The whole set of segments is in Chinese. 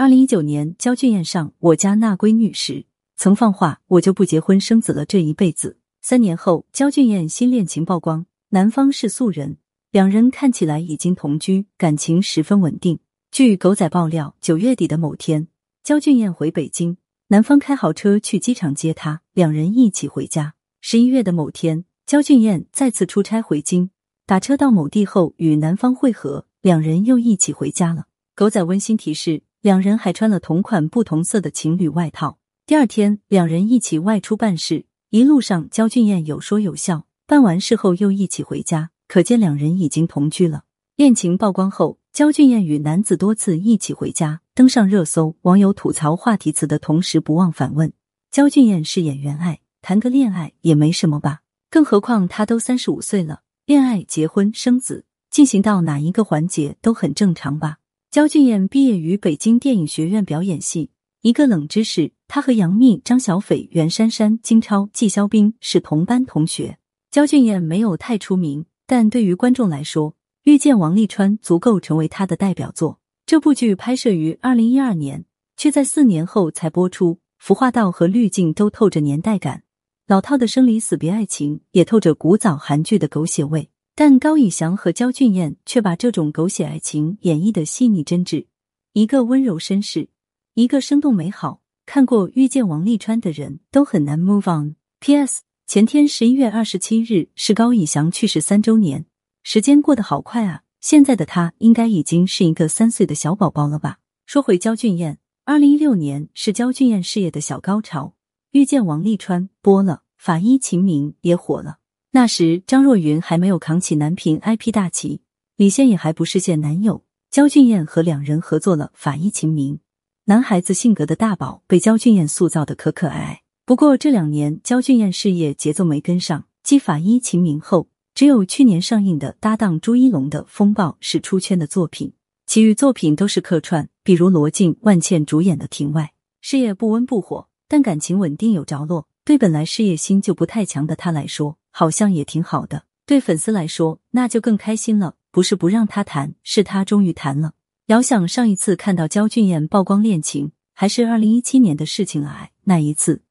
二零一九年，焦俊艳上我家那闺女时曾放话，我就不结婚生子了，这一辈子。三年后，焦俊艳新恋情曝光，男方是素人，两人看起来已经同居，感情十分稳定。据狗仔爆料，九月底的某天，焦俊艳回北京，男方开好车去机场接她，两人一起回家。十一月的某天，焦俊艳再次出差回京，打车到某地后与男方会合，两人又一起回家了。狗仔温馨提示：两人还穿了同款不同色的情侣外套。第二天，两人一起外出办事，一路上焦俊艳有说有笑，办完事后又一起回家，可见两人已经同居了。恋情曝光后。焦俊艳与男子多次一起回家，登上热搜。网友吐槽话题词的同时，不忘反问：焦俊艳是演员，爱谈个恋爱也没什么吧？更何况他都三十五岁了，恋爱、结婚、生子，进行到哪一个环节都很正常吧？焦俊艳毕业于北京电影学院表演系。一个冷知识：他和杨幂、张小斐、袁姗姗、金超、纪肖冰是同班同学。焦俊艳没有太出名，但对于观众来说。遇见王沥川足够成为他的代表作。这部剧拍摄于二零一二年，却在四年后才播出。服化道和滤镜都透着年代感，老套的生离死别爱情也透着古早韩剧的狗血味。但高以翔和焦俊艳却把这种狗血爱情演绎的细腻真挚，一个温柔绅士，一个生动美好。看过《遇见王沥川》的人都很难 move on。P.S. 前天十一月二十七日是高以翔去世三周年。时间过得好快啊！现在的他应该已经是一个三岁的小宝宝了吧？说回焦俊艳，二零一六年是焦俊艳事业的小高潮，遇见王沥川播了，法医秦明也火了。那时张若昀还没有扛起男频 IP 大旗，李现也还不是现男友，焦俊艳和两人合作了法医秦明。男孩子性格的大宝被焦俊艳塑造的可可爱爱。不过这两年焦俊艳事业节奏没跟上，继法医秦明后。只有去年上映的搭档朱一龙的《风暴》是出圈的作品，其余作品都是客串，比如罗晋、万茜主演的《庭外》。事业不温不火，但感情稳定有着落。对本来事业心就不太强的他来说，好像也挺好的。对粉丝来说，那就更开心了。不是不让他谈，是他终于谈了。遥想上一次看到焦俊艳曝光恋情，还是二零一七年的事情了。那一次，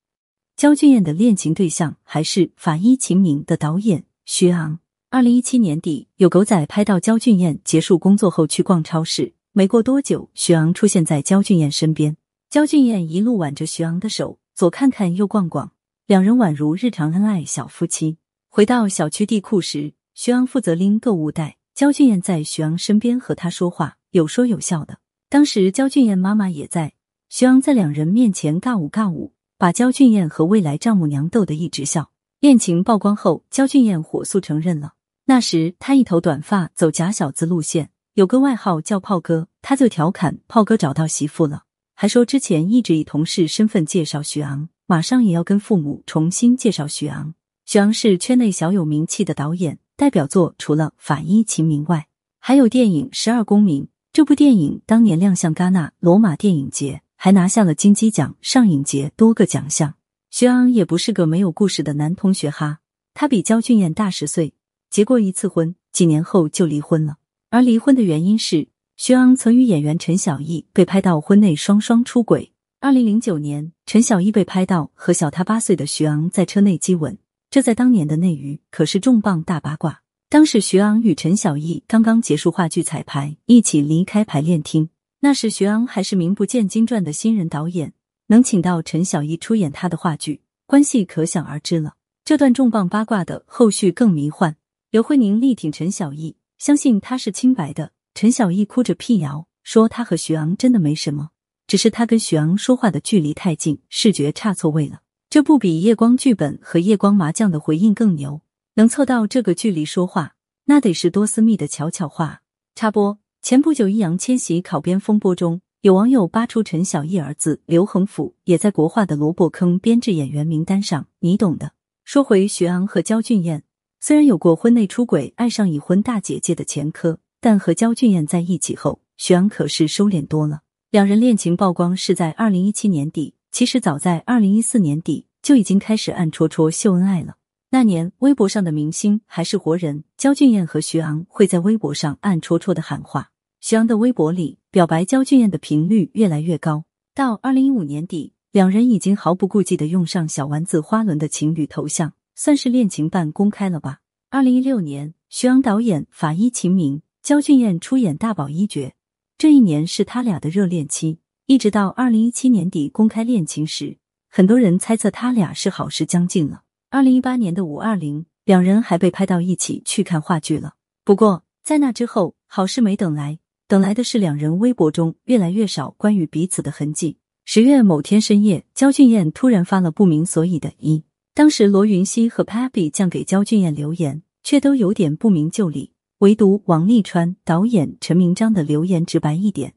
焦俊艳的恋情对象还是《法医秦明》的导演。徐昂，二零一七年底，有狗仔拍到焦俊艳结束工作后去逛超市，没过多久，徐昂出现在焦俊艳身边。焦俊艳一路挽着徐昂的手，左看看右逛逛，两人宛如日常恩爱小夫妻。回到小区地库时，徐昂负责拎购物袋，焦俊艳在徐昂身边和他说话，有说有笑的。当时焦俊艳妈妈也在，徐昂在两人面前尬舞尬舞，把焦俊艳和未来丈母娘逗得一直笑。恋情曝光后，焦俊艳火速承认了。那时他一头短发，走假小子路线，有个外号叫炮哥，他就调侃炮哥找到媳妇了，还说之前一直以同事身份介绍徐昂，马上也要跟父母重新介绍徐昂。徐昂是圈内小有名气的导演，代表作除了《法医秦明》外，还有电影《十二公民》。这部电影当年亮相戛纳、罗马电影节，还拿下了金鸡奖、上影节多个奖项。徐昂也不是个没有故事的男同学哈，他比焦俊艳大十岁，结过一次婚，几年后就离婚了。而离婚的原因是徐昂曾与演员陈小艺被拍到婚内双双出轨。二零零九年，陈小艺被拍到和小他八岁的徐昂在车内激吻，这在当年的内娱可是重磅大八卦。当时徐昂与陈小艺刚刚结束话剧彩排，一起离开排练厅，那时徐昂还是名不见经传的新人导演。能请到陈小艺出演他的话剧，关系可想而知了。这段重磅八卦的后续更迷幻。刘慧宁力挺陈小艺，相信他是清白的。陈小艺哭着辟谣说，他和徐昂真的没什么，只是他跟徐昂说话的距离太近，视觉差错位了。这不比夜光剧本和夜光麻将的回应更牛？能凑到这个距离说话，那得是多私密的悄悄话。插播：前不久易烊千玺考编风波中。有网友扒出陈小艺儿子刘恒甫也在国画的萝卜坑编制演员名单上，你懂的。说回徐昂和焦俊艳，虽然有过婚内出轨、爱上已婚大姐姐的前科，但和焦俊艳在一起后，徐昂可是收敛多了。两人恋情曝光是在二零一七年底，其实早在二零一四年底就已经开始暗戳戳秀恩爱了。那年微博上的明星还是活人，焦俊艳和徐昂会在微博上暗戳戳的喊话。徐昂的微博里。表白焦俊艳的频率越来越高。到二零一五年底，两人已经毫不顾忌的用上小丸子花轮的情侣头像，算是恋情半公开了吧？二零一六年，徐昂导演《法医秦明》，焦俊艳出演大宝一角，这一年是他俩的热恋期。一直到二零一七年底公开恋情时，很多人猜测他俩是好事将近了。二零一八年的五二零，两人还被拍到一起去看话剧了。不过在那之后，好事没等来，等来的是两人微博中越来越少关于彼此的痕迹。十月某天深夜，焦俊艳突然发了不明所以的一，当时罗云熙和 Papi 酱给焦俊艳留言，却都有点不明就里，唯独王沥川导演陈明章的留言直白一点。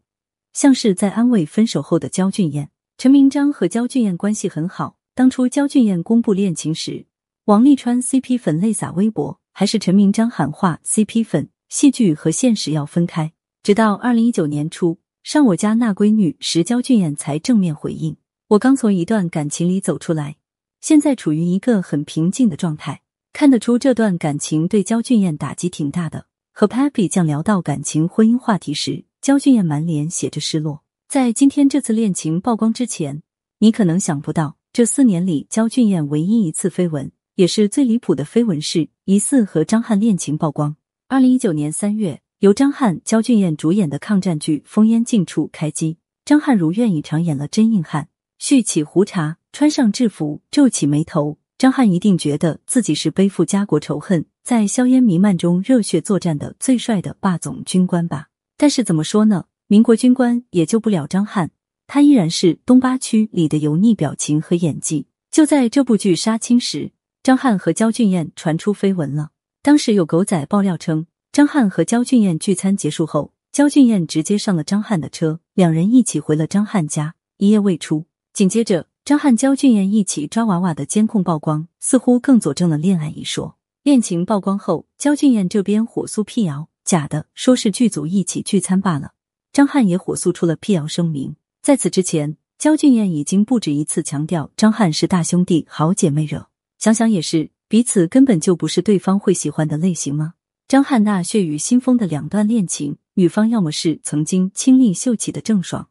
像是在安慰分手后的焦俊艳。陈明章和焦俊艳关系很好。当初焦俊艳公布恋情时，王沥川 CP 粉泪洒微博，还是陈明章喊话 CP 粉，戏剧和现实要分开。直到二零一九年初上我家那闺女时，焦俊艳才正面回应：“我刚从一段感情里走出来，现在处于一个很平静的状态。”看得出这段感情对焦俊艳打击挺大的。和 Papi 酱聊到感情婚姻话题时。焦俊艳满脸写着失落。在今天这次恋情曝光之前，你可能想不到，这四年里焦俊艳唯一一次绯闻，也是最离谱的绯闻是疑似和张翰恋情曝光。二零一九年三月，由张翰、焦俊艳主演的抗战剧《烽烟尽处》开机，张翰如愿以偿演了真硬汉，蓄起胡茬，穿上制服，皱起眉头。张翰一定觉得自己是背负家国仇恨，在硝烟弥漫中热血作战的最帅的霸总军官吧。但是怎么说呢？民国军官也救不了张翰，他依然是东八区里的油腻表情和演技。就在这部剧杀青时，张翰和焦俊艳传出绯闻了。当时有狗仔爆料称，张翰和焦俊艳聚餐结束后，焦俊艳直接上了张翰的车，两人一起回了张翰家，一夜未出。紧接着，张翰、焦俊艳一起抓娃娃的监控曝光，似乎更佐证了恋爱一说。恋情曝光后，焦俊艳这边火速辟谣。假的，说是剧组一起聚餐罢了。张翰也火速出了辟谣声明。在此之前，焦俊艳已经不止一次强调张翰是大兄弟、好姐妹惹。想想也是，彼此根本就不是对方会喜欢的类型吗？张翰那血雨腥风的两段恋情，女方要么是曾经亲历秀气的郑爽，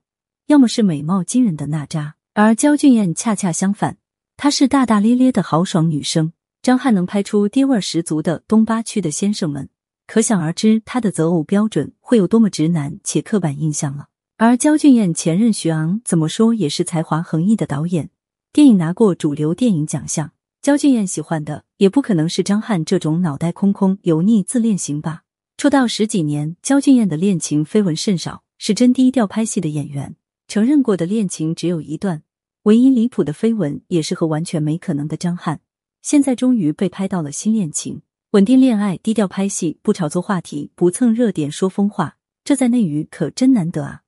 要么是美貌惊人的娜扎，而焦俊艳恰恰相反，她是大大咧咧的豪爽女生。张翰能拍出爹味十足的东八区的先生们。可想而知，他的择偶标准会有多么直男且刻板印象了。而焦俊艳前任徐昂怎么说也是才华横溢的导演，电影拿过主流电影奖项。焦俊艳喜欢的也不可能是张翰这种脑袋空空、油腻自恋型吧？出道十几年，焦俊艳的恋情绯闻甚少，是真低调拍戏的演员。承认过的恋情只有一段，唯一离谱的绯闻也是和完全没可能的张翰。现在终于被拍到了新恋情。稳定恋爱，低调拍戏，不炒作话题，不蹭热点，说疯话，这在内娱可真难得啊！